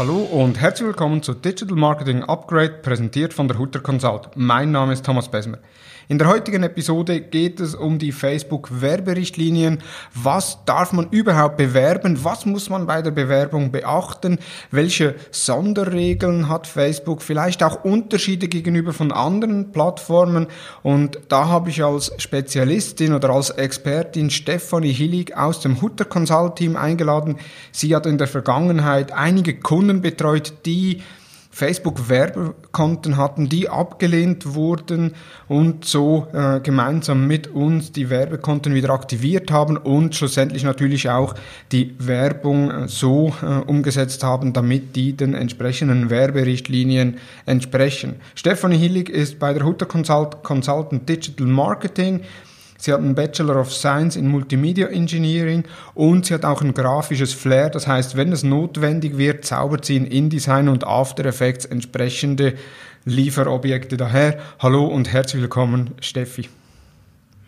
Hallo und herzlich willkommen zu Digital Marketing Upgrade, präsentiert von der Hutter Consult. Mein Name ist Thomas Besmer. In der heutigen Episode geht es um die Facebook-Werberichtlinien. Was darf man überhaupt bewerben? Was muss man bei der Bewerbung beachten? Welche Sonderregeln hat Facebook? Vielleicht auch Unterschiede gegenüber von anderen Plattformen. Und da habe ich als Spezialistin oder als Expertin Stefanie Hillig aus dem Hutter Consult Team eingeladen. Sie hat in der Vergangenheit einige Kunden betreut, die Facebook-Werbekonten hatten, die abgelehnt wurden und so äh, gemeinsam mit uns die Werbekonten wieder aktiviert haben und schlussendlich natürlich auch die Werbung äh, so äh, umgesetzt haben, damit die den entsprechenden Werberichtlinien entsprechen. Stefanie Hillig ist bei der Hutter Consult Consultant Digital Marketing. Sie hat einen Bachelor of Science in Multimedia Engineering und sie hat auch ein grafisches Flair. Das heißt, wenn es notwendig wird, zaubert sie in InDesign und After Effects entsprechende Lieferobjekte daher. Hallo und herzlich willkommen, Steffi.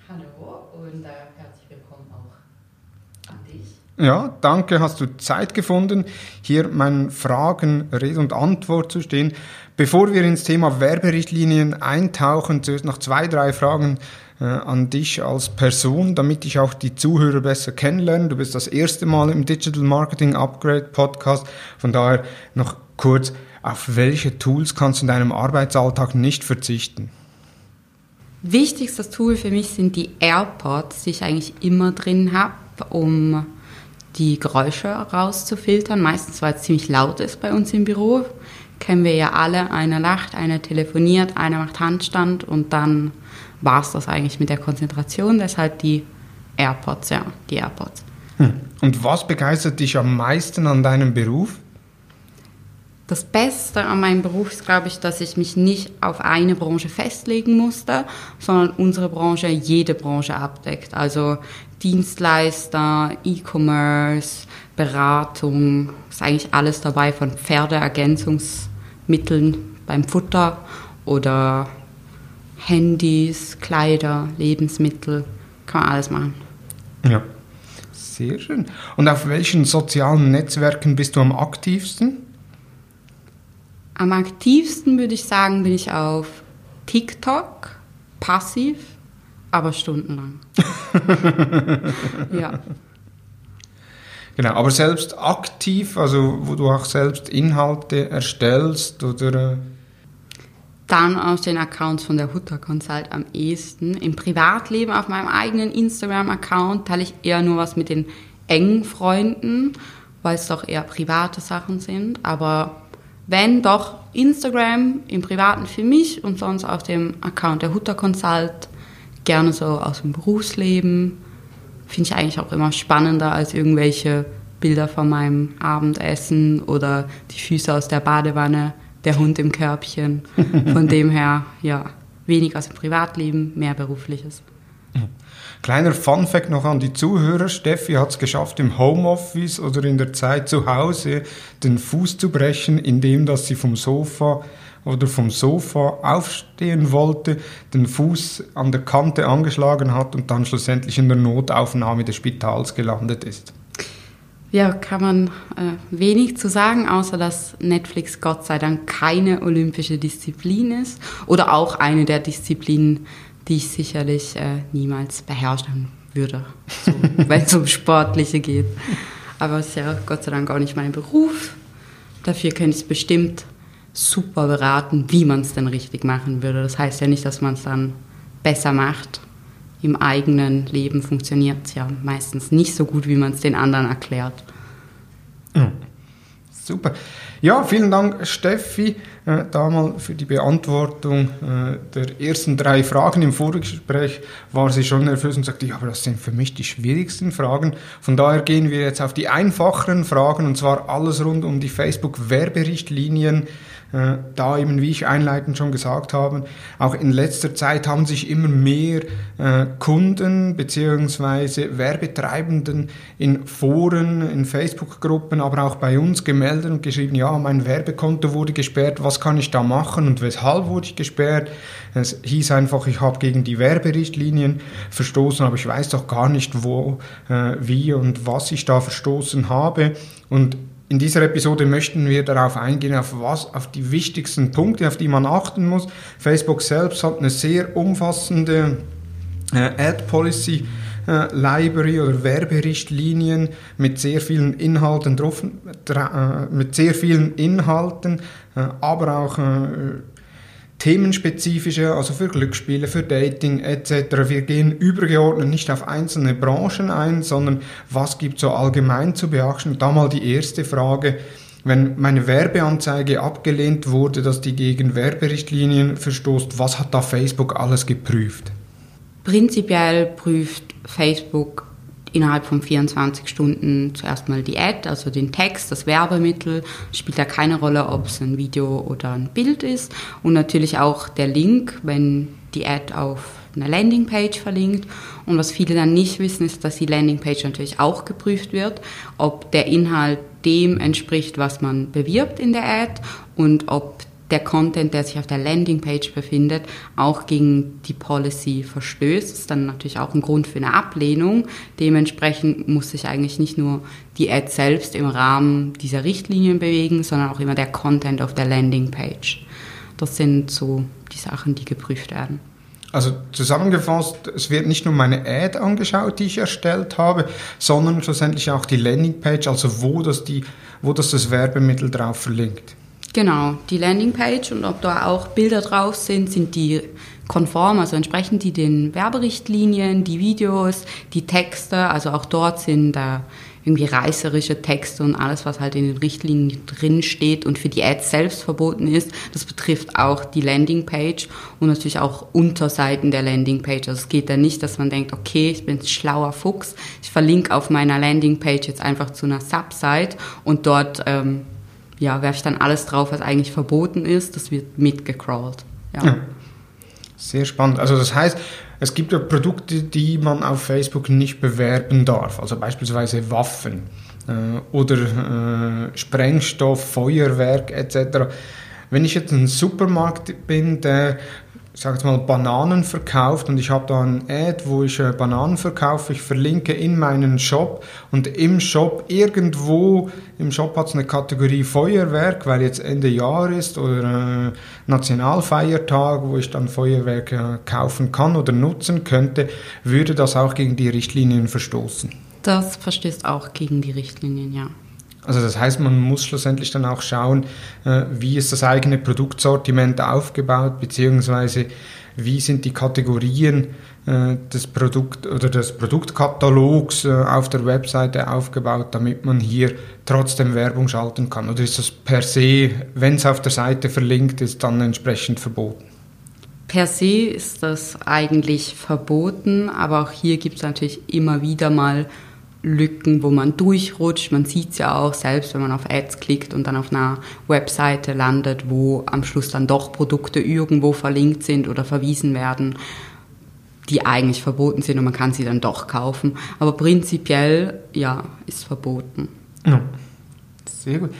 Hallo und äh, herzlich willkommen auch an dich. Ja, danke, hast du Zeit gefunden, hier meinen Fragen Rede und Antwort zu stehen. Bevor wir ins Thema Werberichtlinien eintauchen, zuerst noch zwei, drei Fragen äh, an dich als Person, damit ich auch die Zuhörer besser kennenlerne. Du bist das erste Mal im Digital Marketing Upgrade Podcast. Von daher noch kurz, auf welche Tools kannst du in deinem Arbeitsalltag nicht verzichten? Wichtigstes Tool für mich sind die AirPods, die ich eigentlich immer drin habe, um die Geräusche rauszufiltern. Meistens, weil es ziemlich laut ist bei uns im Büro. Kennen wir ja alle. Einer lacht, einer telefoniert, einer macht Handstand und dann war es das eigentlich mit der Konzentration. Deshalb die AirPods, ja, die AirPods. Hm. Und was begeistert dich am meisten an deinem Beruf? Das Beste an meinem Beruf ist, glaube ich, dass ich mich nicht auf eine Branche festlegen musste, sondern unsere Branche jede Branche abdeckt. Also Dienstleister, E-Commerce, Beratung, ist eigentlich alles dabei von Pferdeergänzungsmitteln beim Futter oder Handys, Kleider, Lebensmittel, kann man alles machen. Ja, sehr schön. Und auf welchen sozialen Netzwerken bist du am aktivsten? Am aktivsten würde ich sagen, bin ich auf TikTok, passiv, aber stundenlang. ja. Genau, aber selbst aktiv, also wo du auch selbst Inhalte erstellst oder dann aus den Accounts von der Hutter Consult am ehesten. Im Privatleben auf meinem eigenen Instagram-Account teile ich eher nur was mit den engen Freunden, weil es doch eher private Sachen sind. Aber wenn doch Instagram im Privaten für mich und sonst auf dem Account der Hutter Consult gerne so aus dem Berufsleben. Finde ich eigentlich auch immer spannender als irgendwelche Bilder von meinem Abendessen oder die Füße aus der Badewanne der Hund im Körbchen. Von dem her, ja, wenig aus dem Privatleben, mehr berufliches. Kleiner Funfact noch an die Zuhörer. Steffi hat es geschafft, im Homeoffice oder in der Zeit zu Hause den Fuß zu brechen, indem dass sie vom Sofa oder vom Sofa aufstehen wollte, den Fuß an der Kante angeschlagen hat und dann schlussendlich in der Notaufnahme des Spitals gelandet ist. Ja, kann man äh, wenig zu sagen, außer dass Netflix Gott sei Dank keine olympische Disziplin ist oder auch eine der Disziplinen, die ich sicherlich äh, niemals beherrschen würde, so, wenn es um Sportliche geht. Aber es ist ja Gott sei Dank auch nicht mein Beruf. Dafür könnte ich es bestimmt super beraten, wie man es denn richtig machen würde. Das heißt ja nicht, dass man es dann besser macht im eigenen Leben funktioniert es ja meistens nicht so gut, wie man es den anderen erklärt. Mhm. Super. Ja, vielen Dank, Steffi, äh, da für die Beantwortung äh, der ersten drei Fragen. Im Vorgespräch war sie schon nervös und sagte, ja, aber das sind für mich die schwierigsten Fragen. Von daher gehen wir jetzt auf die einfacheren Fragen und zwar alles rund um die Facebook-Werberichtlinien. Äh, da eben, wie ich einleitend schon gesagt habe, auch in letzter Zeit haben sich immer mehr äh, Kunden bzw. Werbetreibenden in Foren, in Facebook-Gruppen, aber auch bei uns gemeldet und geschrieben, ja, mein Werbekonto wurde gesperrt, was kann ich da machen und weshalb wurde ich gesperrt? Es hieß einfach, ich habe gegen die Werberichtlinien verstoßen, aber ich weiß doch gar nicht, wo, äh, wie und was ich da verstoßen habe. Und in dieser Episode möchten wir darauf eingehen, auf was, auf die wichtigsten Punkte, auf die man achten muss. Facebook selbst hat eine sehr umfassende äh, Ad Policy äh, Library oder Werberichtlinien mit sehr vielen Inhalten drauf, äh, mit sehr vielen Inhalten, aber auch themenspezifische, also für Glücksspiele, für Dating etc. Wir gehen übergeordnet nicht auf einzelne Branchen ein, sondern was gibt so allgemein zu beachten. Da mal die erste Frage. Wenn meine Werbeanzeige abgelehnt wurde, dass die gegen Werberichtlinien verstoßt, was hat da Facebook alles geprüft? Prinzipiell prüft Facebook innerhalb von 24 Stunden zuerst mal die Ad, also den Text, das Werbemittel, spielt da keine Rolle, ob es ein Video oder ein Bild ist. Und natürlich auch der Link, wenn die Ad auf einer Landingpage verlinkt. Und was viele dann nicht wissen, ist, dass die Landingpage natürlich auch geprüft wird, ob der Inhalt dem entspricht, was man bewirbt in der Ad und ob der Content, der sich auf der Landingpage befindet, auch gegen die Policy verstößt. Das ist dann natürlich auch ein Grund für eine Ablehnung. Dementsprechend muss sich eigentlich nicht nur die Ad selbst im Rahmen dieser Richtlinien bewegen, sondern auch immer der Content auf der Landingpage. Das sind so die Sachen, die geprüft werden. Also zusammengefasst, es wird nicht nur meine Ad angeschaut, die ich erstellt habe, sondern schlussendlich auch die Landingpage, also wo das, die, wo das, das Werbemittel drauf verlinkt. Genau, die Landingpage und ob da auch Bilder drauf sind, sind die konform, also entsprechen die den Werberichtlinien, die Videos, die Texte, also auch dort sind da irgendwie reißerische Texte und alles, was halt in den Richtlinien drin steht und für die Ads selbst verboten ist. Das betrifft auch die Landingpage und natürlich auch Unterseiten der Landingpage. Also es geht da nicht, dass man denkt, okay, ich bin ein schlauer Fuchs, ich verlinke auf meiner Landingpage jetzt einfach zu einer Subsite und dort ähm, ja, werfe ich dann alles drauf, was eigentlich verboten ist. Das wird mitgecrawlt. Ja. ja. Sehr spannend. Also das heißt, es gibt ja Produkte, die man auf Facebook nicht bewerben darf. Also beispielsweise Waffen äh, oder äh, Sprengstoff, Feuerwerk etc. Wenn ich jetzt ein Supermarkt bin, der ich sage jetzt mal, Bananen verkauft und ich habe da ein Ad, wo ich äh, Bananen verkaufe. Ich verlinke in meinen Shop und im Shop irgendwo, im Shop hat es eine Kategorie Feuerwerk, weil jetzt Ende Jahr ist oder äh, Nationalfeiertag, wo ich dann Feuerwerk äh, kaufen kann oder nutzen könnte, würde das auch gegen die Richtlinien verstoßen. Das verstößt auch gegen die Richtlinien, ja. Also das heißt, man muss schlussendlich dann auch schauen, äh, wie ist das eigene Produktsortiment aufgebaut, beziehungsweise wie sind die Kategorien äh, des Produkt oder des Produktkatalogs äh, auf der Webseite aufgebaut, damit man hier trotzdem Werbung schalten kann. Oder ist das per se, wenn es auf der Seite verlinkt ist, dann entsprechend verboten? Per se ist das eigentlich verboten, aber auch hier gibt es natürlich immer wieder mal Lücken, wo man durchrutscht. Man sieht es ja auch selbst, wenn man auf Ads klickt und dann auf einer Webseite landet, wo am Schluss dann doch Produkte irgendwo verlinkt sind oder verwiesen werden, die eigentlich verboten sind und man kann sie dann doch kaufen. Aber prinzipiell, ja, ist verboten. Ja. Sehr gut.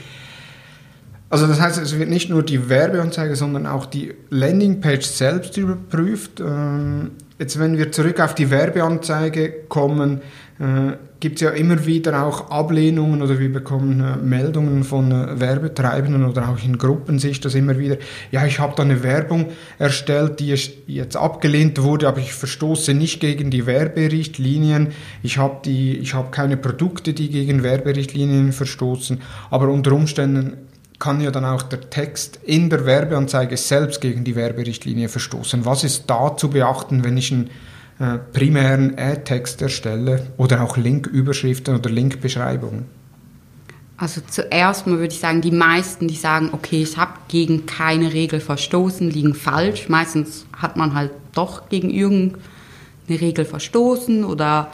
Also das heißt, es wird nicht nur die Werbeanzeige, sondern auch die Landingpage selbst überprüft. Ähm, jetzt, wenn wir zurück auf die Werbeanzeige kommen, äh, gibt es ja immer wieder auch Ablehnungen oder wir bekommen äh, Meldungen von äh, Werbetreibenden oder auch in Gruppen sich das immer wieder, ja, ich habe da eine Werbung erstellt, die jetzt abgelehnt wurde, aber ich verstoße nicht gegen die Werberichtlinien, ich habe habe keine Produkte, die gegen Werberichtlinien verstoßen, aber unter Umständen kann ja dann auch der Text in der Werbeanzeige selbst gegen die Werberichtlinie verstoßen. Was ist da zu beachten, wenn ich äh, primären Ad-Text erstelle oder auch Linküberschriften oder Linkbeschreibungen? Also zuerst mal würde ich sagen, die meisten, die sagen, okay, ich habe gegen keine Regel verstoßen, liegen falsch. Meistens hat man halt doch gegen irgendeine Regel verstoßen oder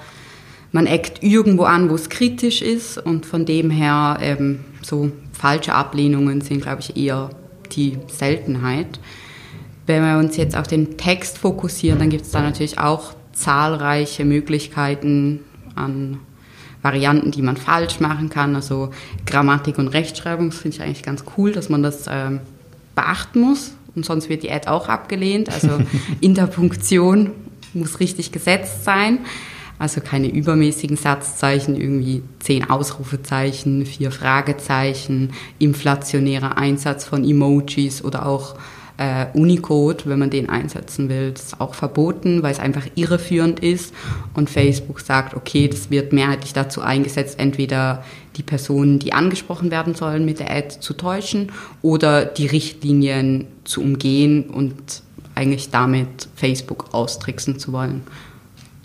man eckt irgendwo an, wo es kritisch ist und von dem her ähm, so falsche Ablehnungen sind, glaube ich, eher die Seltenheit. Wenn wir uns jetzt auf den Text fokussieren, dann gibt es da natürlich auch zahlreiche Möglichkeiten an Varianten, die man falsch machen kann. Also Grammatik und Rechtschreibung finde ich eigentlich ganz cool, dass man das ähm, beachten muss. Und sonst wird die Ad auch abgelehnt. Also Interpunktion muss richtig gesetzt sein. Also keine übermäßigen Satzzeichen, irgendwie zehn Ausrufezeichen, vier Fragezeichen, inflationärer Einsatz von Emojis oder auch äh, Unicode, wenn man den einsetzen will. Ist auch verboten, weil es einfach irreführend ist. Und Facebook sagt, okay, das wird mehrheitlich dazu eingesetzt, entweder die Personen, die angesprochen werden sollen, mit der Ad zu täuschen oder die Richtlinien zu umgehen und eigentlich damit Facebook austricksen zu wollen.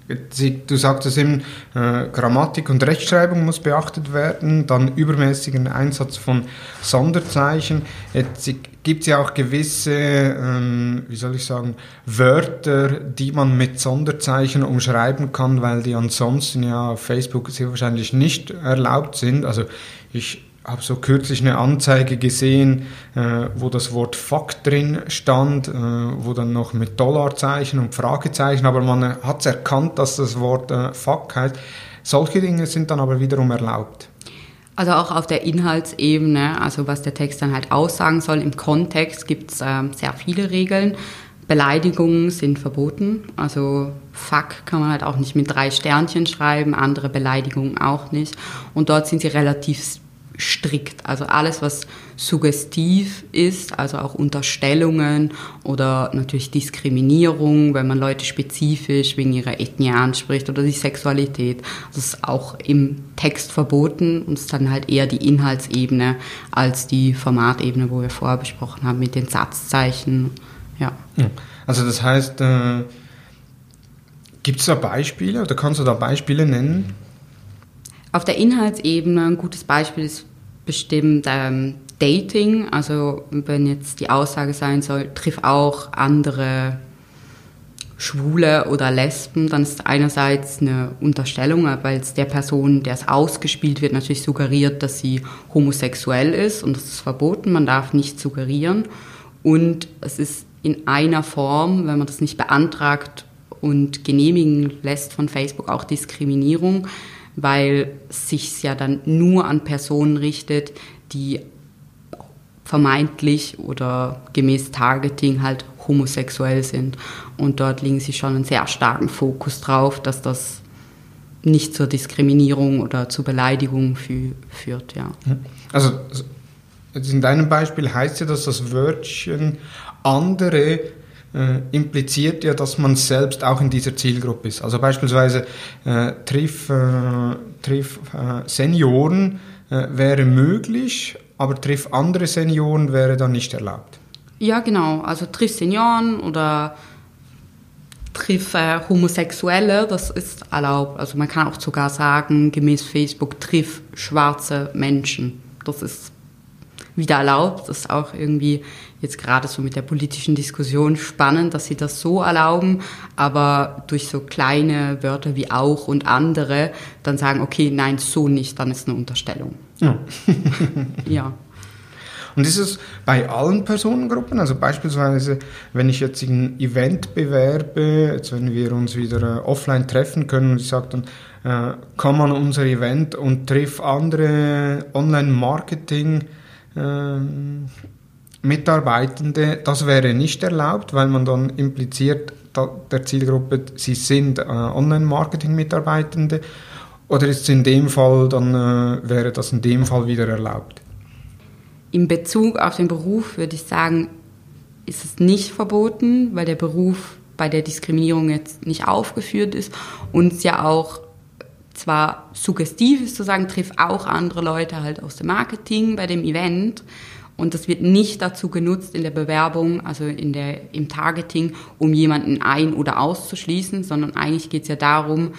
Du sagtest eben, äh, Grammatik und Rechtschreibung muss beachtet werden, dann übermäßigen Einsatz von Sonderzeichen. Jetzt gibt es ja auch gewisse, ähm, wie soll ich sagen, Wörter, die man mit Sonderzeichen umschreiben kann, weil die ansonsten ja auf Facebook sehr wahrscheinlich nicht erlaubt sind. Also ich habe so kürzlich eine Anzeige gesehen, äh, wo das Wort Fuck drin stand, äh, wo dann noch mit Dollarzeichen und Fragezeichen, aber man hat es erkannt, dass das Wort äh, Fuck heißt. Solche Dinge sind dann aber wiederum erlaubt. Also auch auf der Inhaltsebene, also was der Text dann halt aussagen soll, im Kontext gibt es ähm, sehr viele Regeln. Beleidigungen sind verboten, also Fuck kann man halt auch nicht mit drei Sternchen schreiben, andere Beleidigungen auch nicht. Und dort sind sie relativ strikt. Also alles, was suggestiv ist, also auch Unterstellungen oder natürlich Diskriminierung, wenn man Leute spezifisch wegen ihrer Ethnie anspricht oder die Sexualität. Das ist auch im Text verboten und ist dann halt eher die Inhaltsebene als die Formatebene, wo wir vorher besprochen haben mit den Satzzeichen. Ja. Also das heißt, äh, gibt es da Beispiele oder kannst du da Beispiele nennen? Auf der Inhaltsebene ein gutes Beispiel ist bestimmt ähm, Dating. Also wenn jetzt die Aussage sein soll, triff auch andere Schwule oder Lesben, dann ist einerseits eine Unterstellung, weil es der Person, der es ausgespielt wird, natürlich suggeriert, dass sie homosexuell ist und das ist verboten, man darf nicht suggerieren. Und es ist in einer Form, wenn man das nicht beantragt und genehmigen lässt von Facebook, auch Diskriminierung, weil sich ja dann nur an Personen richtet, die vermeintlich oder gemäß Targeting halt homosexuell sind. Und dort legen sie schon einen sehr starken Fokus drauf, dass das nicht zur Diskriminierung oder zur Beleidigung fü führt. Ja. Also in deinem Beispiel heißt ja, dass das Wörtchen andere äh, impliziert ja, dass man selbst auch in dieser Zielgruppe ist. Also beispielsweise äh, Triff, äh, Triff äh, Senioren äh, wäre möglich, aber Triff andere Senioren wäre dann nicht erlaubt. Ja, genau. Also Triff Senioren oder Triff äh, Homosexuelle, das ist erlaubt. Also man kann auch sogar sagen, gemäß Facebook, Triff schwarze Menschen. Das ist wieder erlaubt. Das ist auch irgendwie jetzt gerade so mit der politischen Diskussion spannend, dass sie das so erlauben, aber durch so kleine Wörter wie auch und andere dann sagen, okay, nein, so nicht, dann ist eine Unterstellung. Ja. ja. Und ist es bei allen Personengruppen, also beispielsweise, wenn ich jetzt ein Event bewerbe, jetzt wenn wir uns wieder äh, offline treffen können und ich sage dann, äh, komm an unser Event und triff andere Online-Marketing- ähm, Mitarbeitende, das wäre nicht erlaubt, weil man dann impliziert der Zielgruppe, sie sind äh, Online-Marketing-Mitarbeitende. Oder ist es in dem Fall, dann äh, wäre das in dem Fall wieder erlaubt? In Bezug auf den Beruf würde ich sagen, ist es nicht verboten, weil der Beruf bei der Diskriminierung jetzt nicht aufgeführt ist und es ja auch zwar suggestiv ist zu sagen, triff auch andere Leute halt aus dem Marketing bei dem Event. Und das wird nicht dazu genutzt in der Bewerbung, also in der, im Targeting, um jemanden ein- oder auszuschließen, sondern eigentlich geht es ja darum,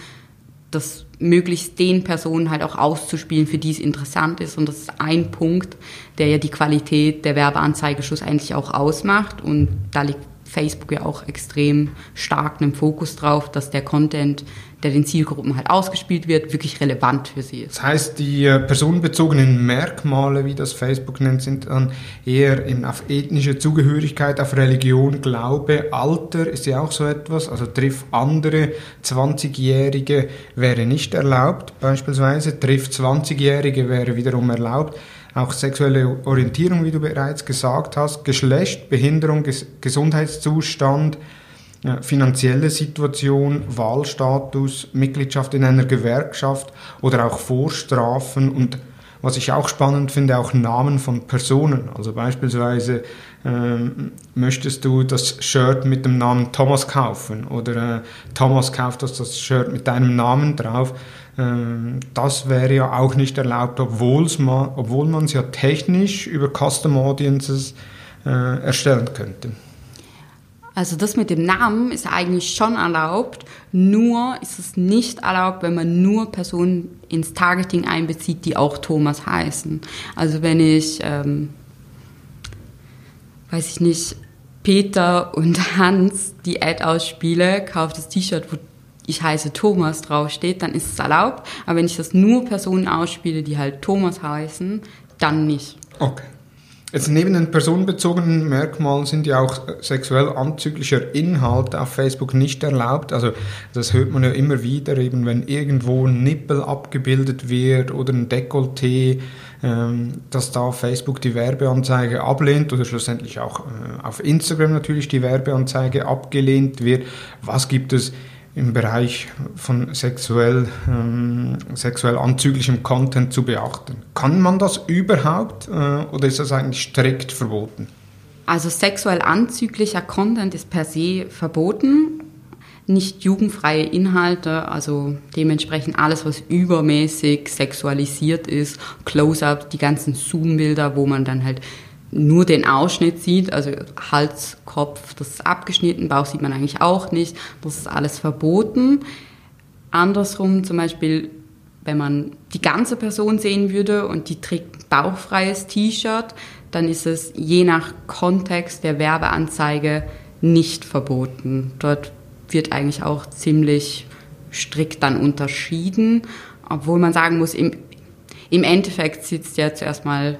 das möglichst den Personen halt auch auszuspielen, für die es interessant ist. Und das ist ein Punkt, der ja die Qualität der Werbeanzeige schlussendlich auch ausmacht. Und da liegt Facebook ja auch extrem stark einen Fokus drauf, dass der Content, der den Zielgruppen halt ausgespielt wird, wirklich relevant für sie ist. Das heißt, die äh, personenbezogenen Merkmale, wie das Facebook nennt, sind dann eher auf ethnische Zugehörigkeit, auf Religion, Glaube, Alter ist ja auch so etwas, also triff andere 20-Jährige wäre nicht erlaubt, beispielsweise, triff 20-Jährige wäre wiederum erlaubt. Auch sexuelle Orientierung, wie du bereits gesagt hast, Geschlecht, Behinderung, Ges Gesundheitszustand, finanzielle Situation, Wahlstatus, Mitgliedschaft in einer Gewerkschaft oder auch Vorstrafen und was ich auch spannend finde, auch Namen von Personen. Also beispielsweise ähm, möchtest du das Shirt mit dem Namen Thomas kaufen oder äh, Thomas kauft das, das Shirt mit deinem Namen drauf. Ähm, das wäre ja auch nicht erlaubt, man, obwohl man es ja technisch über Custom Audiences äh, erstellen könnte. Also das mit dem Namen ist eigentlich schon erlaubt, nur ist es nicht erlaubt, wenn man nur Personen ins Targeting einbezieht, die auch Thomas heißen. Also wenn ich, ähm, weiß ich nicht, Peter und Hans die Ad ausspiele, kauft das T-Shirt, wo ich heiße Thomas draufsteht, dann ist es erlaubt. Aber wenn ich das nur Personen ausspiele, die halt Thomas heißen, dann nicht. Okay. Jetzt neben den personenbezogenen Merkmalen sind ja auch sexuell anzüglicher Inhalt auf Facebook nicht erlaubt. Also das hört man ja immer wieder, eben wenn irgendwo ein Nippel abgebildet wird oder ein Dekolleté, ähm, dass da Facebook die Werbeanzeige ablehnt oder schlussendlich auch äh, auf Instagram natürlich die Werbeanzeige abgelehnt wird. Was gibt es im Bereich von sexuell, ähm, sexuell anzüglichem Content zu beachten. Kann man das überhaupt äh, oder ist das eigentlich strikt verboten? Also sexuell anzüglicher Content ist per se verboten. Nicht jugendfreie Inhalte, also dementsprechend alles, was übermäßig sexualisiert ist, Close-up, die ganzen Zoom-Bilder, wo man dann halt nur den Ausschnitt sieht, also Hals, Kopf, das ist abgeschnitten, Bauch sieht man eigentlich auch nicht, das ist alles verboten. Andersrum zum Beispiel, wenn man die ganze Person sehen würde und die trägt ein bauchfreies T-Shirt, dann ist es je nach Kontext der Werbeanzeige nicht verboten. Dort wird eigentlich auch ziemlich strikt dann unterschieden, obwohl man sagen muss, im, im Endeffekt sitzt ja zuerst mal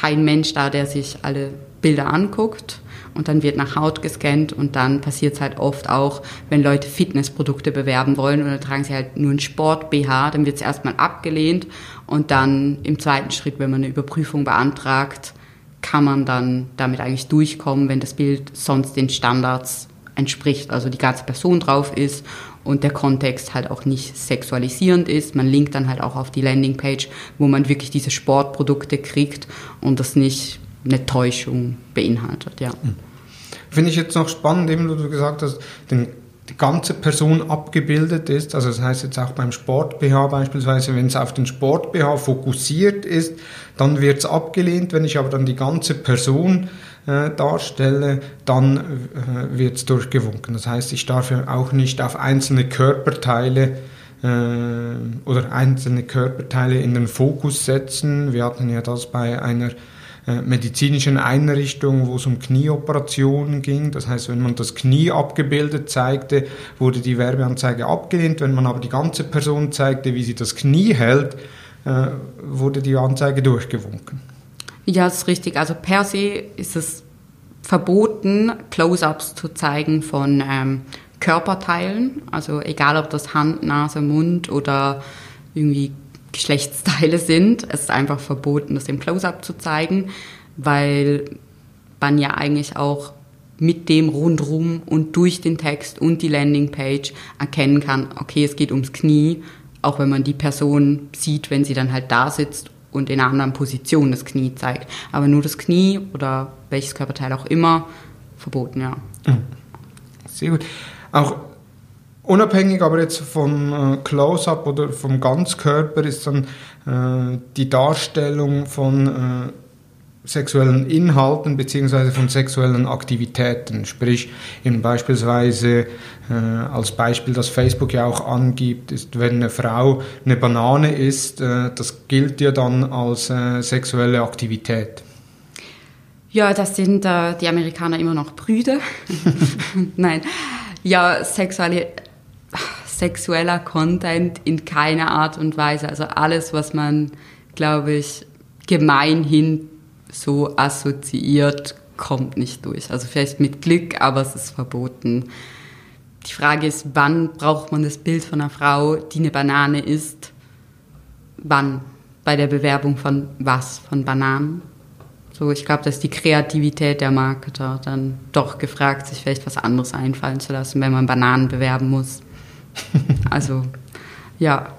kein Mensch da, der sich alle Bilder anguckt und dann wird nach Haut gescannt und dann passiert es halt oft auch, wenn Leute Fitnessprodukte bewerben wollen oder tragen sie halt nur ein Sport-BH, dann wird es erstmal abgelehnt und dann im zweiten Schritt, wenn man eine Überprüfung beantragt, kann man dann damit eigentlich durchkommen, wenn das Bild sonst den Standards entspricht, also die ganze Person drauf ist und der Kontext halt auch nicht sexualisierend ist. Man linkt dann halt auch auf die Landingpage, wo man wirklich diese Sportprodukte kriegt und das nicht eine Täuschung beinhaltet, ja. Hm. Finde ich jetzt noch spannend, eben, wo du gesagt hast, den, die ganze Person abgebildet ist. Also das heißt jetzt auch beim Sport-BH beispielsweise, wenn es auf den Sport-BH fokussiert ist, dann wird es abgelehnt. Wenn ich aber dann die ganze Person äh, darstelle, dann äh, wird es durchgewunken. Das heißt, ich darf ja auch nicht auf einzelne Körperteile äh, oder einzelne Körperteile in den Fokus setzen. Wir hatten ja das bei einer äh, medizinischen Einrichtung, wo es um Knieoperationen ging. Das heißt, wenn man das Knie abgebildet zeigte, wurde die Werbeanzeige abgelehnt. Wenn man aber die ganze Person zeigte, wie sie das Knie hält, äh, wurde die Anzeige durchgewunken. Ja, ist richtig. Also per se ist es verboten, Close-ups zu zeigen von ähm, Körperteilen. Also egal, ob das Hand, Nase, Mund oder irgendwie Geschlechtsteile sind. Es ist einfach verboten, das im Close-up zu zeigen, weil man ja eigentlich auch mit dem rundrum und durch den Text und die Landingpage erkennen kann, okay, es geht ums Knie, auch wenn man die Person sieht, wenn sie dann halt da sitzt und in einer anderen Position das Knie zeigt. Aber nur das Knie oder welches Körperteil auch immer, verboten, ja. Mhm. Sehr gut. Auch unabhängig aber jetzt vom äh, Close-up oder vom Ganzkörper ist dann äh, die Darstellung von äh, sexuellen Inhalten beziehungsweise von sexuellen Aktivitäten. Sprich, eben beispielsweise äh, als Beispiel, das Facebook ja auch angibt, ist, wenn eine Frau eine Banane isst, äh, das gilt ja dann als äh, sexuelle Aktivität. Ja, das sind äh, die Amerikaner immer noch Brüder. Nein, ja, sexuelle, sexueller Content in keiner Art und Weise. Also alles, was man, glaube ich, gemeinhin so assoziiert, kommt nicht durch. Also vielleicht mit Glück, aber es ist verboten. Die Frage ist, wann braucht man das Bild von einer Frau, die eine Banane isst? Wann? Bei der Bewerbung von was? Von Bananen? So, ich glaube, dass die Kreativität der Marketer dann doch gefragt, sich vielleicht was anderes einfallen zu lassen, wenn man Bananen bewerben muss. also, ja.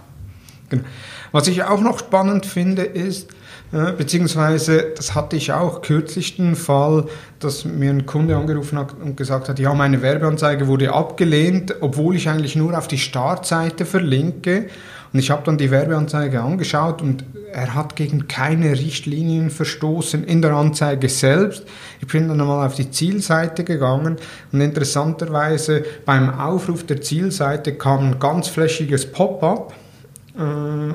Genau. Was ich auch noch spannend finde, ist, beziehungsweise, das hatte ich auch kürzlich den Fall, dass mir ein Kunde angerufen hat und gesagt hat, ja, meine Werbeanzeige wurde abgelehnt, obwohl ich eigentlich nur auf die Startseite verlinke. Und ich habe dann die Werbeanzeige angeschaut und er hat gegen keine Richtlinien verstoßen in der Anzeige selbst. Ich bin dann einmal auf die Zielseite gegangen und interessanterweise beim Aufruf der Zielseite kam ein ganz flächiges Pop-up äh,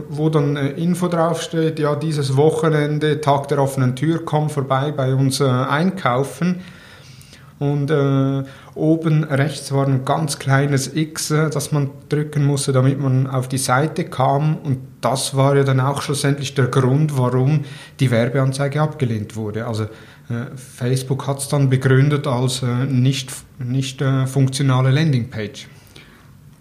wo dann äh, Info draufsteht, ja, dieses Wochenende, Tag der offenen Tür, komm vorbei bei uns äh, einkaufen. Und äh, oben rechts war ein ganz kleines X, äh, das man drücken musste, damit man auf die Seite kam. Und das war ja dann auch schlussendlich der Grund, warum die Werbeanzeige abgelehnt wurde. Also äh, Facebook hat es dann begründet als nicht, nicht funktionale Landingpage.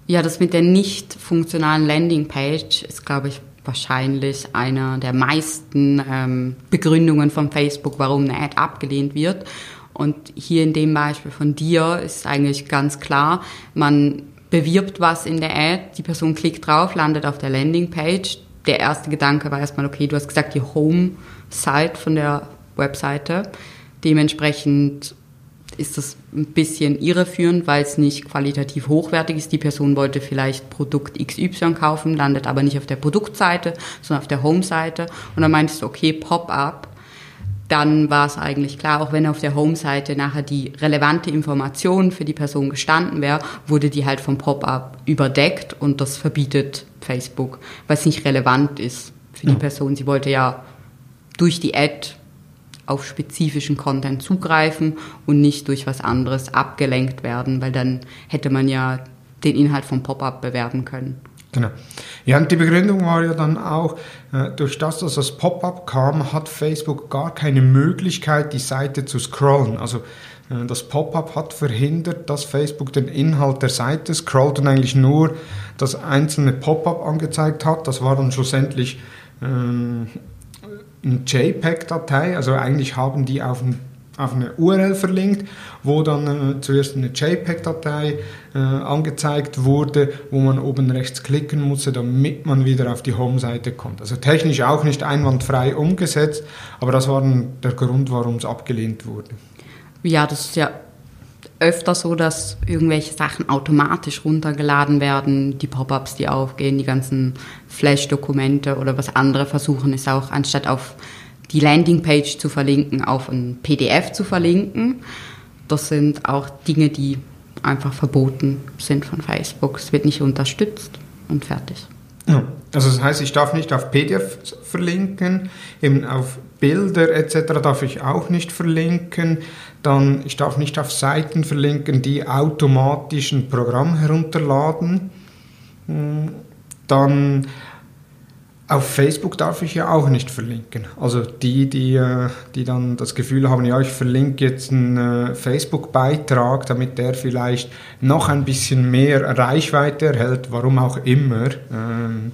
Ja, das mit der nicht funktionalen Landingpage ist, glaube ich, wahrscheinlich einer der meisten ähm, Begründungen von Facebook, warum eine Ad abgelehnt wird. Und hier in dem Beispiel von dir ist eigentlich ganz klar, man bewirbt was in der Ad, die Person klickt drauf, landet auf der Landingpage. Der erste Gedanke war erstmal, okay, du hast gesagt, die Home-Site von der Webseite. Dementsprechend ist das ein bisschen irreführend, weil es nicht qualitativ hochwertig ist. Die Person wollte vielleicht Produkt XY kaufen, landet aber nicht auf der Produktseite, sondern auf der Home-Seite. Und dann meintest du, okay, Pop-up. Dann war es eigentlich klar, auch wenn auf der Home-Seite nachher die relevante Information für die Person gestanden wäre, wurde die halt vom Pop-up überdeckt und das verbietet Facebook, weil es nicht relevant ist für die Person. Sie wollte ja durch die Ad auf spezifischen Content zugreifen und nicht durch was anderes abgelenkt werden, weil dann hätte man ja den Inhalt vom Pop-up bewerben können. Genau. Ja, und die Begründung war ja dann auch, äh, durch das, dass das Pop-up kam, hat Facebook gar keine Möglichkeit, die Seite zu scrollen. Also äh, das Pop-up hat verhindert, dass Facebook den Inhalt der Seite scrollt und eigentlich nur das einzelne Pop-up angezeigt hat. Das war dann schlussendlich ähm, eine JPEG-Datei, also eigentlich haben die auf, ein, auf, eine URL verlinkt, wo dann äh, zuerst eine JPEG-Datei äh, angezeigt wurde, wo man oben rechts klicken musste, damit man wieder auf die Home-Seite kommt. Also technisch auch nicht einwandfrei umgesetzt, aber das war der Grund, warum es abgelehnt wurde. Ja, das ist ja öfter so, dass irgendwelche Sachen automatisch runtergeladen werden, die Pop-ups, die aufgehen, die ganzen Flash-Dokumente oder was andere versuchen, ist auch anstatt auf die Landingpage zu verlinken, auf ein PDF zu verlinken. Das sind auch Dinge, die einfach verboten sind von Facebook. Es wird nicht unterstützt und fertig. Ja. Also das heißt, ich darf nicht auf PDF verlinken, eben auf Bilder etc. darf ich auch nicht verlinken. Dann, ich darf nicht auf Seiten verlinken, die automatisch ein Programm herunterladen. Hm, dann auf Facebook darf ich ja auch nicht verlinken. Also die, die, äh, die dann das Gefühl haben, ja, ich verlinke jetzt einen äh, Facebook-Beitrag, damit der vielleicht noch ein bisschen mehr Reichweite erhält, warum auch immer. Ähm,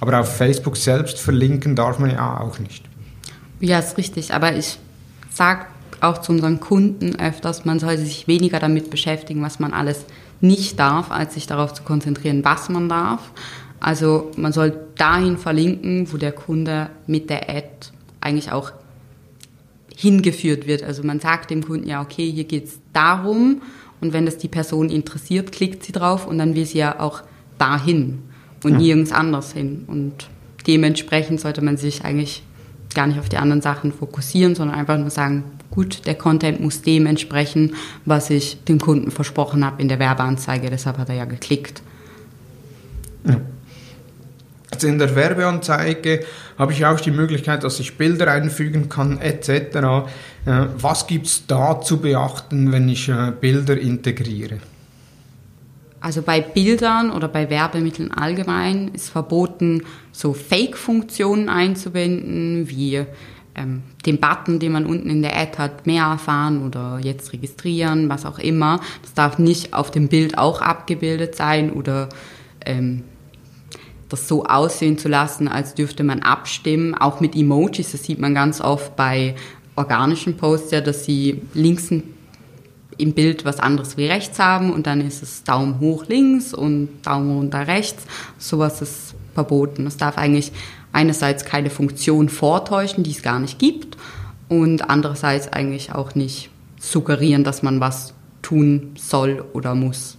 aber auf Facebook selbst verlinken darf man ja auch nicht. Ja, ist richtig. Aber ich sage auch zu unseren Kunden öfters, man sollte sich weniger damit beschäftigen, was man alles nicht darf, als sich darauf zu konzentrieren, was man darf. Also man soll dahin verlinken, wo der Kunde mit der Ad eigentlich auch hingeführt wird. Also man sagt dem Kunden ja, okay, hier geht es darum und wenn das die Person interessiert, klickt sie drauf und dann will sie ja auch dahin und ja. nirgends anders hin. Und dementsprechend sollte man sich eigentlich gar nicht auf die anderen Sachen fokussieren, sondern einfach nur sagen, gut, der Content muss dem entsprechen, was ich dem Kunden versprochen habe in der Werbeanzeige, deshalb hat er ja geklickt. Ja. Also in der Werbeanzeige habe ich auch die Möglichkeit, dass ich Bilder einfügen kann etc. Äh, was gibt es da zu beachten, wenn ich äh, Bilder integriere? Also bei Bildern oder bei Werbemitteln allgemein ist verboten, so Fake-Funktionen einzubinden, wie ähm, den Button, den man unten in der Ad hat, mehr erfahren oder jetzt registrieren, was auch immer. Das darf nicht auf dem Bild auch abgebildet sein oder ähm, das so aussehen zu lassen, als dürfte man abstimmen, auch mit Emojis. Das sieht man ganz oft bei organischen Posts ja, dass sie links im Bild was anderes wie rechts haben und dann ist es Daumen hoch links und Daumen runter rechts. Sowas ist verboten. Es darf eigentlich einerseits keine Funktion vortäuschen, die es gar nicht gibt und andererseits eigentlich auch nicht suggerieren, dass man was tun soll oder muss.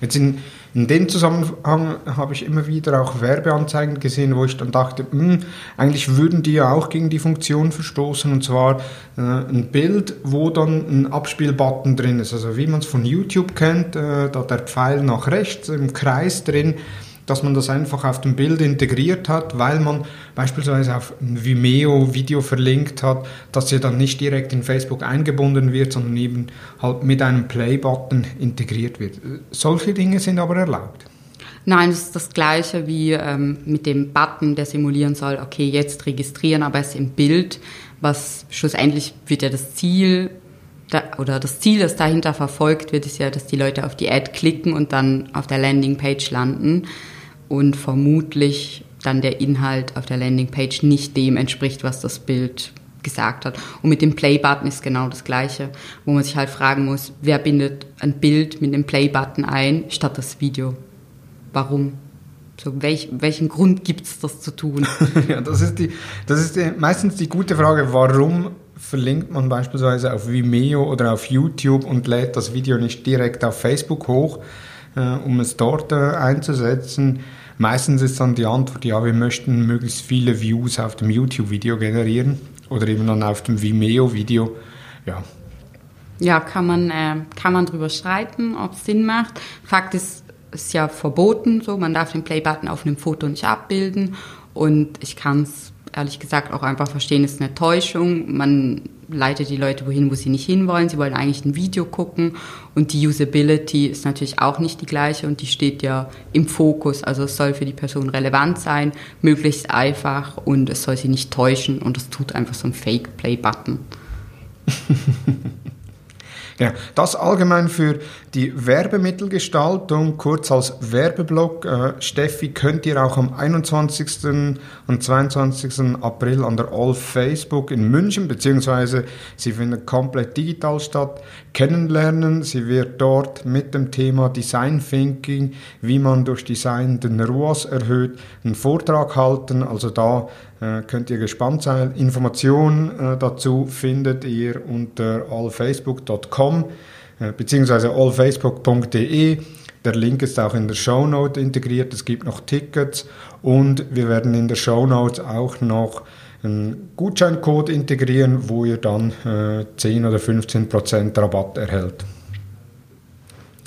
Jetzt in, in dem Zusammenhang habe ich immer wieder auch Werbeanzeigen gesehen, wo ich dann dachte, mh, hm, eigentlich würden die ja auch gegen die Funktion verstoßen und zwar äh, ein Bild, wo dann ein Abspielbutton drin ist. Also wie man es von YouTube kennt, äh, da der Pfeil nach rechts im Kreis drin dass man das einfach auf dem Bild integriert hat, weil man beispielsweise auf ein Vimeo-Video verlinkt hat, dass sie dann nicht direkt in Facebook eingebunden wird, sondern eben halt mit einem Play-Button integriert wird. Solche Dinge sind aber erlaubt. Nein, das ist das Gleiche wie ähm, mit dem Button, der simulieren soll, okay, jetzt registrieren, aber es im Bild, was schlussendlich wird ja das Ziel da, oder das Ziel, das dahinter verfolgt wird, ist ja, dass die Leute auf die Ad klicken und dann auf der Landingpage landen und vermutlich dann der Inhalt auf der Landingpage nicht dem entspricht, was das Bild gesagt hat. Und mit dem Play-Button ist genau das Gleiche, wo man sich halt fragen muss, wer bindet ein Bild mit dem Play-Button ein, statt das Video? Warum? So, welch, welchen Grund gibt es, das zu tun? ja, das ist, die, das ist die, meistens die gute Frage, warum verlinkt man beispielsweise auf Vimeo oder auf YouTube und lädt das Video nicht direkt auf Facebook hoch, um es dort äh, einzusetzen. Meistens ist dann die Antwort, ja, wir möchten möglichst viele Views auf dem YouTube-Video generieren oder eben dann auf dem Vimeo-Video. Ja. Ja, kann man, äh, man drüber streiten, ob es Sinn macht. Fakt ist, ist ja verboten, so man darf den Play-Button auf einem Foto nicht abbilden und ich kann es ehrlich gesagt auch einfach verstehen, ist eine Täuschung. Man leitet die Leute wohin, wo sie nicht hinwollen. Sie wollen eigentlich ein Video gucken und die Usability ist natürlich auch nicht die gleiche und die steht ja im Fokus. Also es soll für die Person relevant sein, möglichst einfach und es soll sie nicht täuschen und es tut einfach so ein Fake-Play-Button. Ja, das allgemein für die Werbemittelgestaltung, kurz als Werbeblock. Äh, Steffi, könnt ihr auch am 21. und 22. April an der All Facebook in München, beziehungsweise sie findet komplett digital statt, kennenlernen. Sie wird dort mit dem Thema Design Thinking, wie man durch Design den ROAS erhöht, einen Vortrag halten. Also da könnt ihr gespannt sein. Informationen äh, dazu findet ihr unter allfacebook.com äh, beziehungsweise allfacebook.de. Der Link ist auch in der Shownote integriert. Es gibt noch Tickets und wir werden in der Shownote auch noch einen Gutscheincode integrieren, wo ihr dann äh, 10 oder 15 Prozent Rabatt erhält.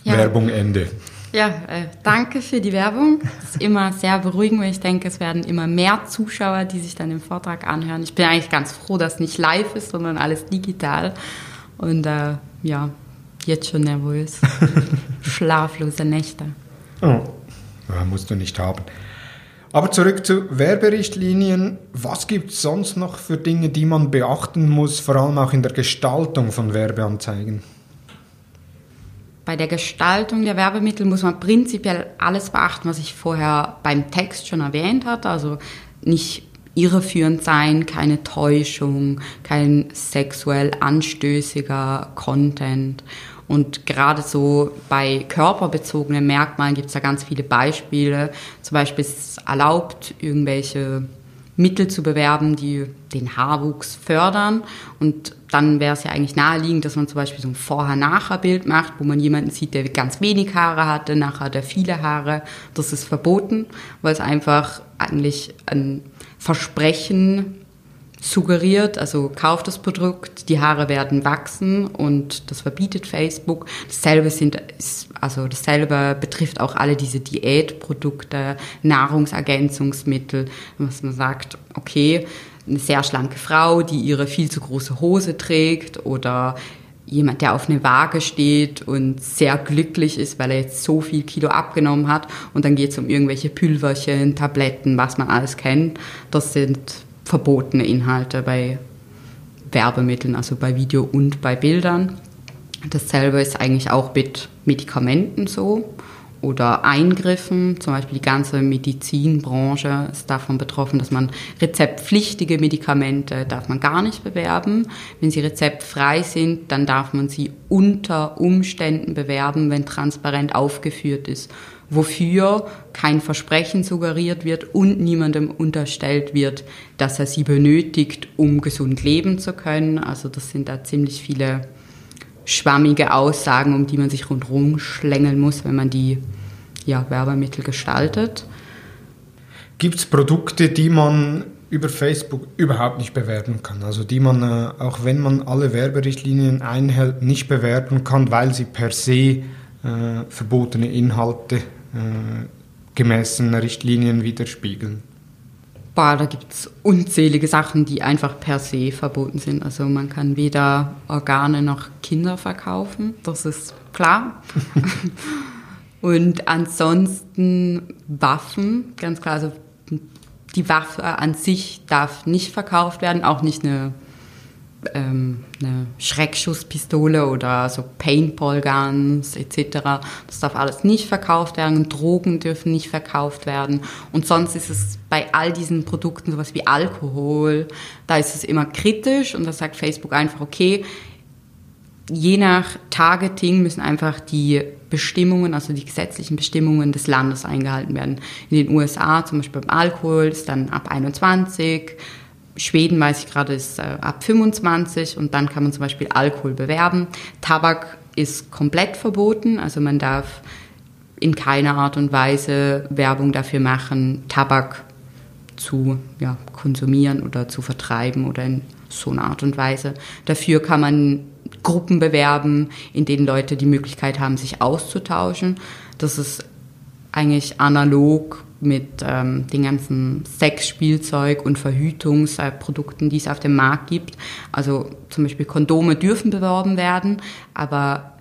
Ja. Werbung Ende. Ja, äh, danke für die Werbung. Das ist immer sehr beruhigend, weil ich denke, es werden immer mehr Zuschauer, die sich dann den Vortrag anhören. Ich bin eigentlich ganz froh, dass nicht live ist, sondern alles digital. Und äh, ja, jetzt schon nervös. Schlaflose Nächte. Oh, ja, musst du nicht haben. Aber zurück zu Werberichtlinien. Was gibt es sonst noch für Dinge, die man beachten muss, vor allem auch in der Gestaltung von Werbeanzeigen? Bei der Gestaltung der Werbemittel muss man prinzipiell alles beachten, was ich vorher beim Text schon erwähnt hatte. Also nicht irreführend sein, keine Täuschung, kein sexuell anstößiger Content. Und gerade so bei körperbezogenen Merkmalen gibt es da ganz viele Beispiele. Zum Beispiel ist es erlaubt, irgendwelche Mittel zu bewerben, die den Haarwuchs fördern. Und dann wäre es ja eigentlich naheliegend, dass man zum Beispiel so ein Vorher-Nachher-Bild macht, wo man jemanden sieht, der ganz wenig Haare hatte, nachher hat er viele Haare. Das ist verboten, weil es einfach eigentlich ein Versprechen suggeriert, also kauft das Produkt, die Haare werden wachsen und das verbietet Facebook. Dasselbe sind, also dasselbe betrifft auch alle diese Diätprodukte, Nahrungsergänzungsmittel, was man sagt, okay, eine sehr schlanke Frau, die ihre viel zu große Hose trägt oder jemand, der auf eine Waage steht und sehr glücklich ist, weil er jetzt so viel Kilo abgenommen hat und dann geht es um irgendwelche Pülverchen, Tabletten, was man alles kennt. Das sind verbotene Inhalte bei Werbemitteln, also bei Video und bei Bildern. Dasselbe ist eigentlich auch mit Medikamenten so. oder Eingriffen, zum Beispiel die ganze Medizinbranche ist davon betroffen, dass man rezeptpflichtige Medikamente darf man gar nicht bewerben. Wenn sie rezeptfrei sind, dann darf man sie unter Umständen bewerben, wenn transparent aufgeführt ist, wofür kein Versprechen suggeriert wird und niemandem unterstellt wird, dass er sie benötigt, um gesund leben zu können. Also das sind da ziemlich viele schwammige Aussagen, um die man sich rundherum schlängeln muss, wenn man die ja, Werbemittel gestaltet. Gibt es Produkte, die man über Facebook überhaupt nicht bewerben kann? Also die man, äh, auch wenn man alle Werberichtlinien einhält, nicht bewerben kann, weil sie per se äh, verbotene Inhalte äh, gemessen Richtlinien widerspiegeln? Boah, da gibt es unzählige Sachen, die einfach per se verboten sind. Also man kann weder Organe noch Kinder verkaufen, das ist klar. Und ansonsten Waffen, ganz klar, also die Waffe an sich darf nicht verkauft werden, auch nicht eine ähm, eine Schreckschusspistole oder so Paintball-Guns etc. Das darf alles nicht verkauft werden. Drogen dürfen nicht verkauft werden. Und sonst ist es bei all diesen Produkten sowas wie Alkohol, da ist es immer kritisch und da sagt Facebook einfach, okay, je nach Targeting müssen einfach die Bestimmungen, also die gesetzlichen Bestimmungen des Landes eingehalten werden. In den USA zum Beispiel beim Alkohol ist dann ab 21, Schweden, weiß ich gerade, ist äh, ab 25 und dann kann man zum Beispiel Alkohol bewerben. Tabak ist komplett verboten, also man darf in keiner Art und Weise Werbung dafür machen, Tabak zu ja, konsumieren oder zu vertreiben oder in so einer Art und Weise. Dafür kann man Gruppen bewerben, in denen Leute die Möglichkeit haben, sich auszutauschen. Das ist eigentlich analog mit ähm, den ganzen Sexspielzeug und Verhütungsprodukten, die es auf dem Markt gibt. Also zum Beispiel Kondome dürfen beworben werden, aber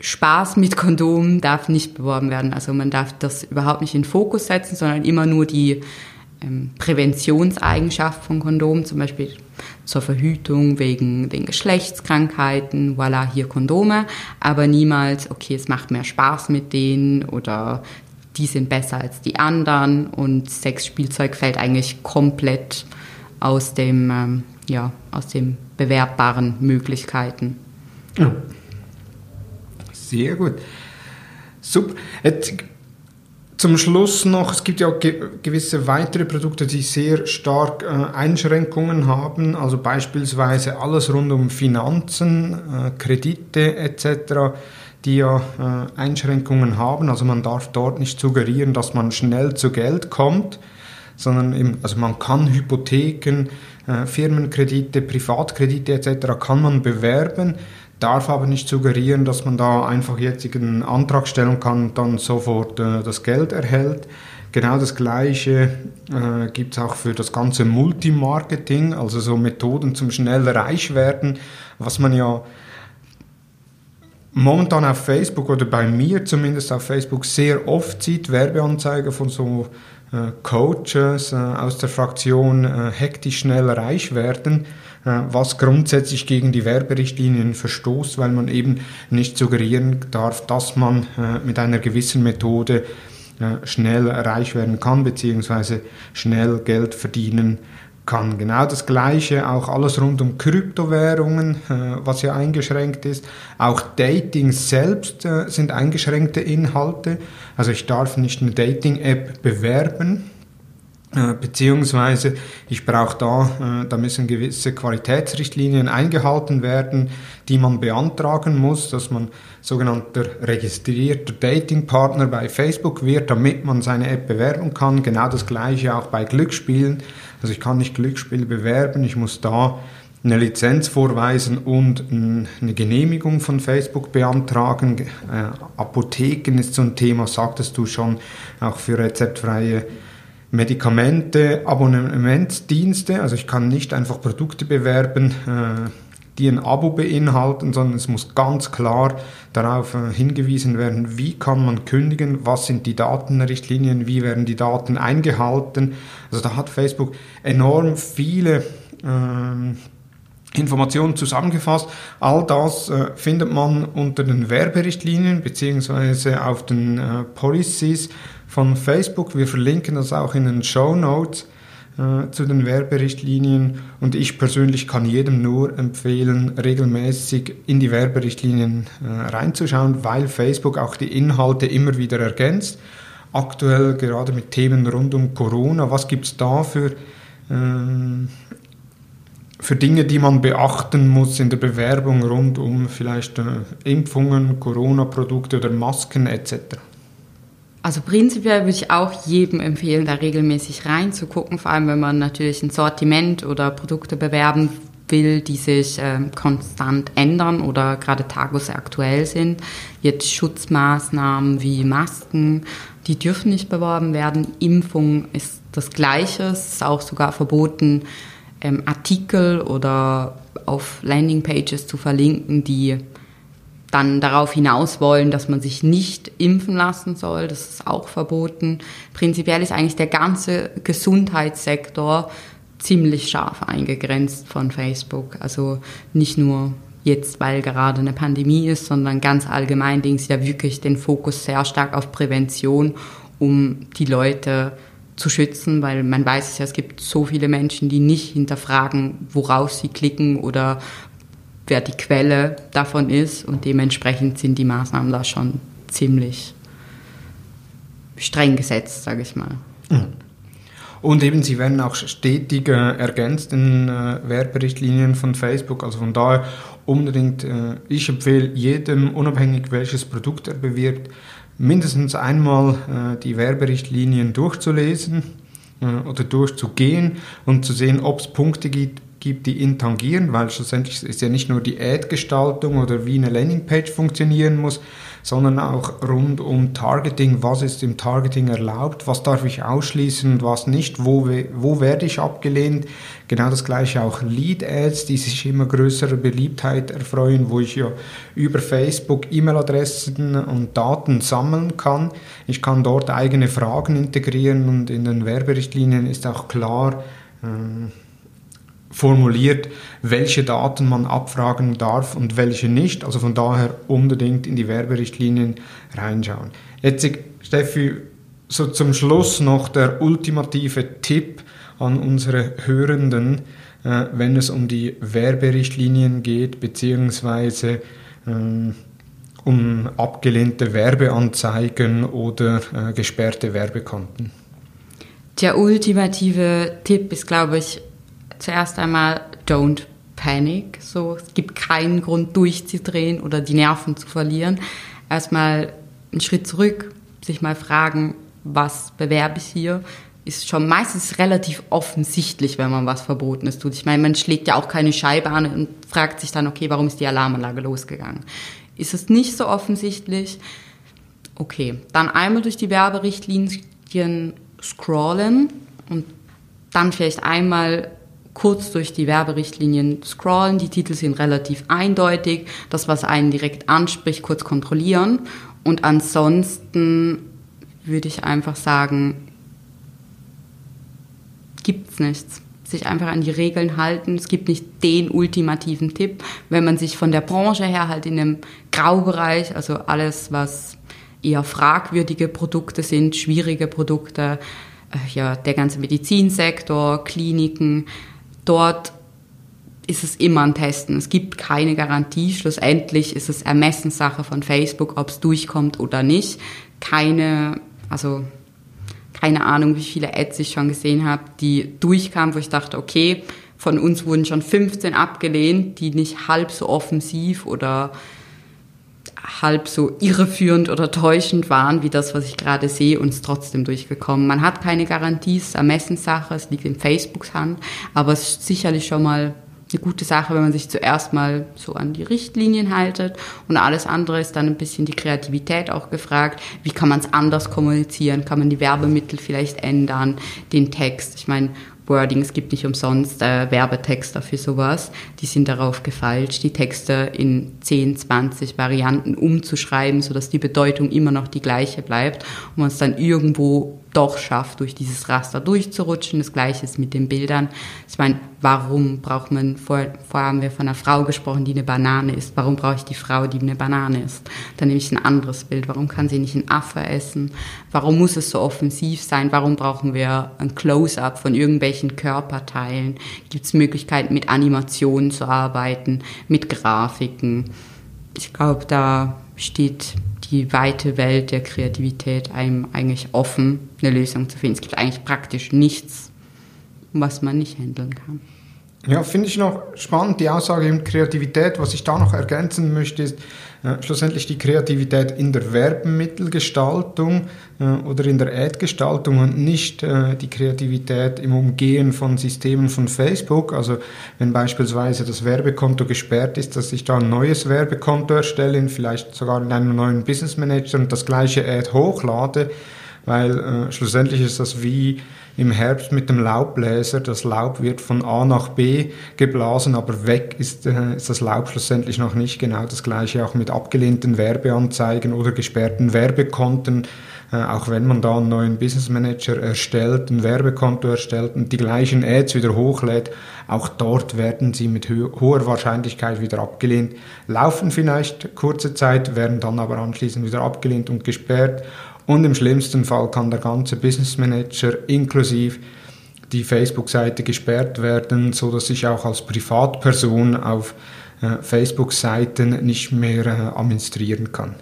Spaß mit Kondomen darf nicht beworben werden. Also man darf das überhaupt nicht in den Fokus setzen, sondern immer nur die ähm, Präventionseigenschaft von Kondomen, zum Beispiel zur Verhütung wegen den Geschlechtskrankheiten, voilà, hier Kondome, aber niemals, okay, es macht mehr Spaß mit denen oder die sind besser als die anderen und Sexspielzeug fällt eigentlich komplett aus dem, ähm, ja, aus den bewerbbaren Möglichkeiten. Ja. Sehr gut. Super. Jetzt zum Schluss noch, es gibt ja ge gewisse weitere Produkte, die sehr stark äh, Einschränkungen haben, also beispielsweise alles rund um Finanzen, äh, Kredite etc die ja äh, Einschränkungen haben. Also man darf dort nicht suggerieren, dass man schnell zu Geld kommt, sondern eben, also man kann Hypotheken, äh, Firmenkredite, Privatkredite etc. kann man bewerben, darf aber nicht suggerieren, dass man da einfach jetzt einen Antrag stellen kann und dann sofort äh, das Geld erhält. Genau das Gleiche äh, gibt es auch für das ganze Multimarketing, also so Methoden zum schnell reich werden, was man ja momentan auf Facebook oder bei mir zumindest auf Facebook sehr oft sieht, Werbeanzeige von so äh, Coaches äh, aus der Fraktion äh, hektisch schnell reich werden, äh, was grundsätzlich gegen die Werberichtlinien verstoßt, weil man eben nicht suggerieren darf, dass man äh, mit einer gewissen Methode äh, schnell reich werden kann, beziehungsweise schnell Geld verdienen kann. Genau das Gleiche, auch alles rund um Kryptowährungen, äh, was ja eingeschränkt ist. Auch Dating selbst äh, sind eingeschränkte Inhalte. Also ich darf nicht eine Dating-App bewerben, äh, beziehungsweise ich brauche da, äh, da müssen gewisse Qualitätsrichtlinien eingehalten werden, die man beantragen muss, dass man sogenannter registrierter Datingpartner bei Facebook wird, damit man seine App bewerben kann. Genau das gleiche auch bei Glücksspielen. Also ich kann nicht Glücksspiel bewerben, ich muss da eine Lizenz vorweisen und eine Genehmigung von Facebook beantragen. Äh, Apotheken ist so ein Thema, sagtest du schon, auch für rezeptfreie Medikamente, Abonnementsdienste. Also ich kann nicht einfach Produkte bewerben, äh, die ein Abo beinhalten, sondern es muss ganz klar darauf äh, hingewiesen werden, wie kann man kündigen, was sind die Datenrichtlinien, wie werden die Daten eingehalten. Also da hat Facebook enorm viele ähm, Informationen zusammengefasst. All das äh, findet man unter den Werberichtlinien beziehungsweise auf den äh, Policies von Facebook. Wir verlinken das auch in den Show Notes äh, zu den Werberichtlinien und ich persönlich kann jedem nur empfehlen, regelmäßig in die Werberichtlinien äh, reinzuschauen, weil Facebook auch die Inhalte immer wieder ergänzt. Aktuell gerade mit Themen rund um Corona, was gibt es da für ähm, für Dinge, die man beachten muss in der Bewerbung rund um vielleicht äh, Impfungen, Corona-Produkte oder Masken etc.? Also prinzipiell würde ich auch jedem empfehlen, da regelmäßig reinzugucken, vor allem wenn man natürlich ein Sortiment oder Produkte bewerben will, die sich äh, konstant ändern oder gerade tagesaktuell sind. Jetzt Schutzmaßnahmen wie Masken, die dürfen nicht beworben werden. Impfung ist das Gleiche, es ist auch sogar verboten, ähm, Artikel oder auf Landingpages zu verlinken, die dann darauf hinaus wollen, dass man sich nicht impfen lassen soll. Das ist auch verboten. Prinzipiell ist eigentlich der ganze Gesundheitssektor ziemlich scharf eingegrenzt von Facebook. Also nicht nur jetzt, weil gerade eine Pandemie ist, sondern ganz allgemein legen sie ja wirklich den Fokus sehr stark auf Prävention, um die Leute zu schützen, weil man weiß es ja, es gibt so viele Menschen, die nicht hinterfragen, woraus sie klicken oder wer die Quelle davon ist und dementsprechend sind die Maßnahmen da schon ziemlich streng gesetzt, sage ich mal. Mhm. Und eben, sie werden auch stetig äh, ergänzt in äh, Werberichtlinien von Facebook. Also von daher unbedingt, äh, ich empfehle jedem, unabhängig welches Produkt er bewirbt, mindestens einmal äh, die Werberichtlinien durchzulesen äh, oder durchzugehen und zu sehen, ob es Punkte gibt, gibt, die ihn tangieren, weil schlussendlich ist ja nicht nur die Ad-Gestaltung oder wie eine Landingpage funktionieren muss, sondern auch rund um Targeting, was ist im Targeting erlaubt, was darf ich ausschließen und was nicht, wo, wo werde ich abgelehnt. Genau das gleiche auch Lead-Ads, die sich immer größere Beliebtheit erfreuen, wo ich ja über Facebook E-Mail-Adressen und Daten sammeln kann. Ich kann dort eigene Fragen integrieren und in den Werberichtlinien ist auch klar, äh, formuliert, welche Daten man abfragen darf und welche nicht. Also von daher unbedingt in die Werberichtlinien reinschauen. Jetzt, Steffi, so zum Schluss noch der ultimative Tipp an unsere Hörenden, äh, wenn es um die Werberichtlinien geht, beziehungsweise äh, um abgelehnte Werbeanzeigen oder äh, gesperrte Werbekonten. Der ultimative Tipp ist, glaube ich, zuerst einmal don't panic. So, es gibt keinen Grund durchzudrehen oder die Nerven zu verlieren. Erstmal einen Schritt zurück, sich mal fragen, was bewerbe ich hier? Ist schon meistens relativ offensichtlich, wenn man was Verbotenes tut. Ich meine, man schlägt ja auch keine Scheibe an und fragt sich dann, okay, warum ist die Alarmanlage losgegangen? Ist es nicht so offensichtlich? Okay, dann einmal durch die Werberichtlinien scrollen und dann vielleicht einmal kurz durch die Werberichtlinien scrollen. Die Titel sind relativ eindeutig. Das, was einen direkt anspricht, kurz kontrollieren. Und ansonsten würde ich einfach sagen, gibt's nichts. Sich einfach an die Regeln halten. Es gibt nicht den ultimativen Tipp. Wenn man sich von der Branche her halt in einem Graubereich, also alles, was eher fragwürdige Produkte sind, schwierige Produkte, äh, ja, der ganze Medizinsektor, Kliniken, dort ist es immer ein Testen. Es gibt keine Garantie. Schlussendlich ist es Ermessenssache von Facebook, ob es durchkommt oder nicht. Keine, also keine Ahnung, wie viele Ads ich schon gesehen habe, die durchkamen, wo ich dachte, okay, von uns wurden schon 15 abgelehnt, die nicht halb so offensiv oder halb so irreführend oder täuschend waren wie das, was ich gerade sehe, und es trotzdem durchgekommen. Man hat keine Garantie, es ist Ermessenssache, es liegt in Facebooks Hand, aber es ist sicherlich schon mal eine gute Sache, wenn man sich zuerst mal so an die Richtlinien haltet und alles andere ist dann ein bisschen die Kreativität auch gefragt. Wie kann man es anders kommunizieren? Kann man die Werbemittel vielleicht ändern? Den Text? Ich meine, Wording. Es gibt nicht umsonst äh, Werbetexter für sowas. Die sind darauf gefalscht, die Texte in 10, 20 Varianten umzuschreiben, sodass die Bedeutung immer noch die gleiche bleibt und man es dann irgendwo doch schafft, durch dieses Raster durchzurutschen. Das gleiche ist mit den Bildern. Ich meine, warum braucht man, vorher, vorher haben wir von einer Frau gesprochen, die eine Banane isst. Warum brauche ich die Frau, die eine Banane isst? Dann nehme ich ein anderes Bild. Warum kann sie nicht einen Affe essen? Warum muss es so offensiv sein? Warum brauchen wir ein Close-up von irgendwelchen Körperteilen? Gibt es Möglichkeiten, mit Animationen zu arbeiten, mit Grafiken? Ich glaube, da steht die weite Welt der Kreativität einem eigentlich offen, eine Lösung zu finden. Es gibt eigentlich praktisch nichts, was man nicht handeln kann. Ja, finde ich noch spannend, die Aussage in Kreativität. Was ich da noch ergänzen möchte, ist schlussendlich die Kreativität in der Werbemittelgestaltung äh, oder in der Ad-Gestaltung und nicht äh, die Kreativität im Umgehen von Systemen von Facebook. Also wenn beispielsweise das Werbekonto gesperrt ist, dass ich da ein neues Werbekonto erstelle, vielleicht sogar in einem neuen Business Manager und das gleiche Ad hochlade, weil äh, schlussendlich ist das wie im Herbst mit dem Laubbläser. Das Laub wird von A nach B geblasen, aber weg ist, äh, ist das Laub schlussendlich noch nicht. Genau das gleiche auch mit abgelehnten Werbeanzeigen oder gesperrten Werbekonten. Äh, auch wenn man da einen neuen Business Manager erstellt, ein Werbekonto erstellt und die gleichen Ads wieder hochlädt, auch dort werden sie mit hoher Wahrscheinlichkeit wieder abgelehnt, laufen vielleicht kurze Zeit, werden dann aber anschließend wieder abgelehnt und gesperrt und im schlimmsten Fall kann der ganze Business Manager inklusive die Facebook-Seite gesperrt werden, so dass ich auch als Privatperson auf äh, Facebook-Seiten nicht mehr äh, administrieren kann.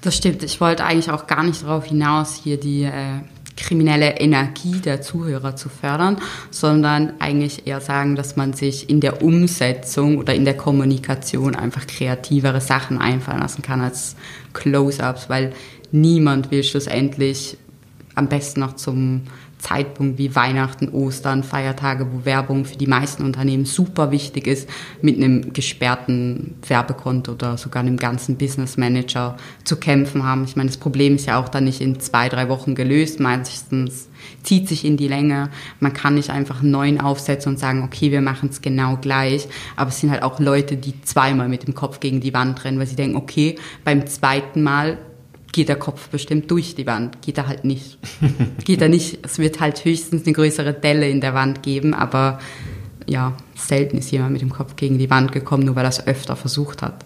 Das stimmt. Ich wollte eigentlich auch gar nicht darauf hinaus, hier die äh, kriminelle Energie der Zuhörer zu fördern, sondern eigentlich eher sagen, dass man sich in der Umsetzung oder in der Kommunikation einfach kreativere Sachen einfallen lassen kann als Close-ups, weil niemand will schlussendlich am besten noch zum Zeitpunkt wie Weihnachten, Ostern, Feiertage, wo Werbung für die meisten Unternehmen super wichtig ist, mit einem gesperrten Werbekonto oder sogar einem ganzen Business Manager zu kämpfen haben. Ich meine, das Problem ist ja auch dann nicht in zwei, drei Wochen gelöst. Meistens zieht sich in die Länge. Man kann nicht einfach einen neuen aufsetzen und sagen, okay, wir machen es genau gleich. Aber es sind halt auch Leute, die zweimal mit dem Kopf gegen die Wand rennen, weil sie denken, okay, beim zweiten Mal geht der Kopf bestimmt durch die Wand. Geht er halt nicht. geht er nicht. Es wird halt höchstens eine größere Delle in der Wand geben, aber ja, selten ist jemand mit dem Kopf gegen die Wand gekommen, nur weil er es öfter versucht hat.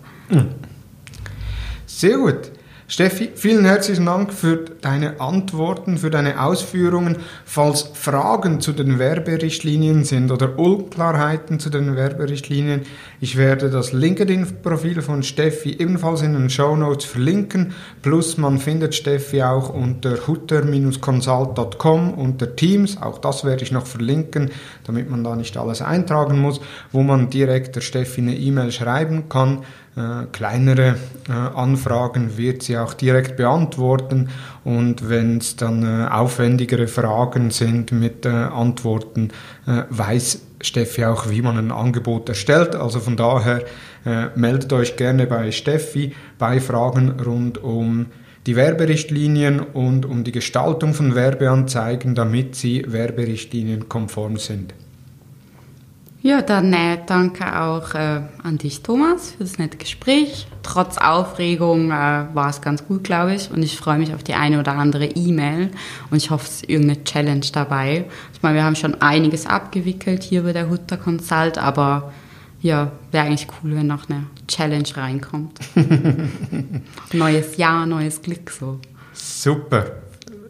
Sehr gut. Steffi, vielen herzlichen Dank für deine Antworten, für deine Ausführungen. Falls Fragen zu den Werberichtlinien sind oder Unklarheiten zu den Werberichtlinien, ich werde das LinkedIn-Profil von Steffi ebenfalls in den Show Notes verlinken. Plus man findet Steffi auch unter hutter-consult.com unter Teams. Auch das werde ich noch verlinken, damit man da nicht alles eintragen muss, wo man direkt der Steffi eine E-Mail schreiben kann. Äh, kleinere äh, Anfragen wird sie auch direkt beantworten und wenn es dann äh, aufwendigere Fragen sind mit äh, Antworten, äh, weiß Steffi auch, wie man ein Angebot erstellt. Also von daher äh, meldet euch gerne bei Steffi bei Fragen rund um die Werberichtlinien und um die Gestaltung von Werbeanzeigen, damit sie Werberichtlinien konform sind. Ja, dann äh, danke auch äh, an dich, Thomas, für das nette Gespräch. Trotz Aufregung äh, war es ganz gut, glaube ich. Und ich freue mich auf die eine oder andere E-Mail. Und ich hoffe, es ist irgendeine Challenge dabei. Ich meine, wir haben schon einiges abgewickelt hier bei der Hutter Consult, aber ja, wäre eigentlich cool, wenn noch eine Challenge reinkommt. neues Jahr, neues Glück so. Super.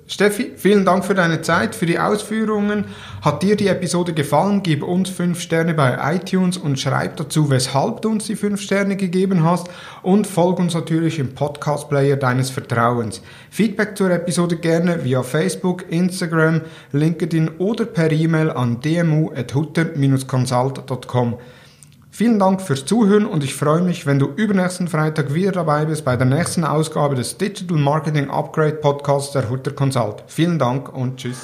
Steffi, vielen Dank für deine Zeit, für die Ausführungen. Hat dir die Episode gefallen? Gib uns 5 Sterne bei iTunes und schreib dazu, weshalb du uns die 5 Sterne gegeben hast und folg uns natürlich im Podcast-Player deines Vertrauens. Feedback zur Episode gerne via Facebook, Instagram, LinkedIn oder per E-Mail an dmu.hutter-consult.com. Vielen Dank fürs Zuhören und ich freue mich, wenn du übernächsten Freitag wieder dabei bist bei der nächsten Ausgabe des Digital Marketing Upgrade Podcasts der Hutter Consult. Vielen Dank und tschüss.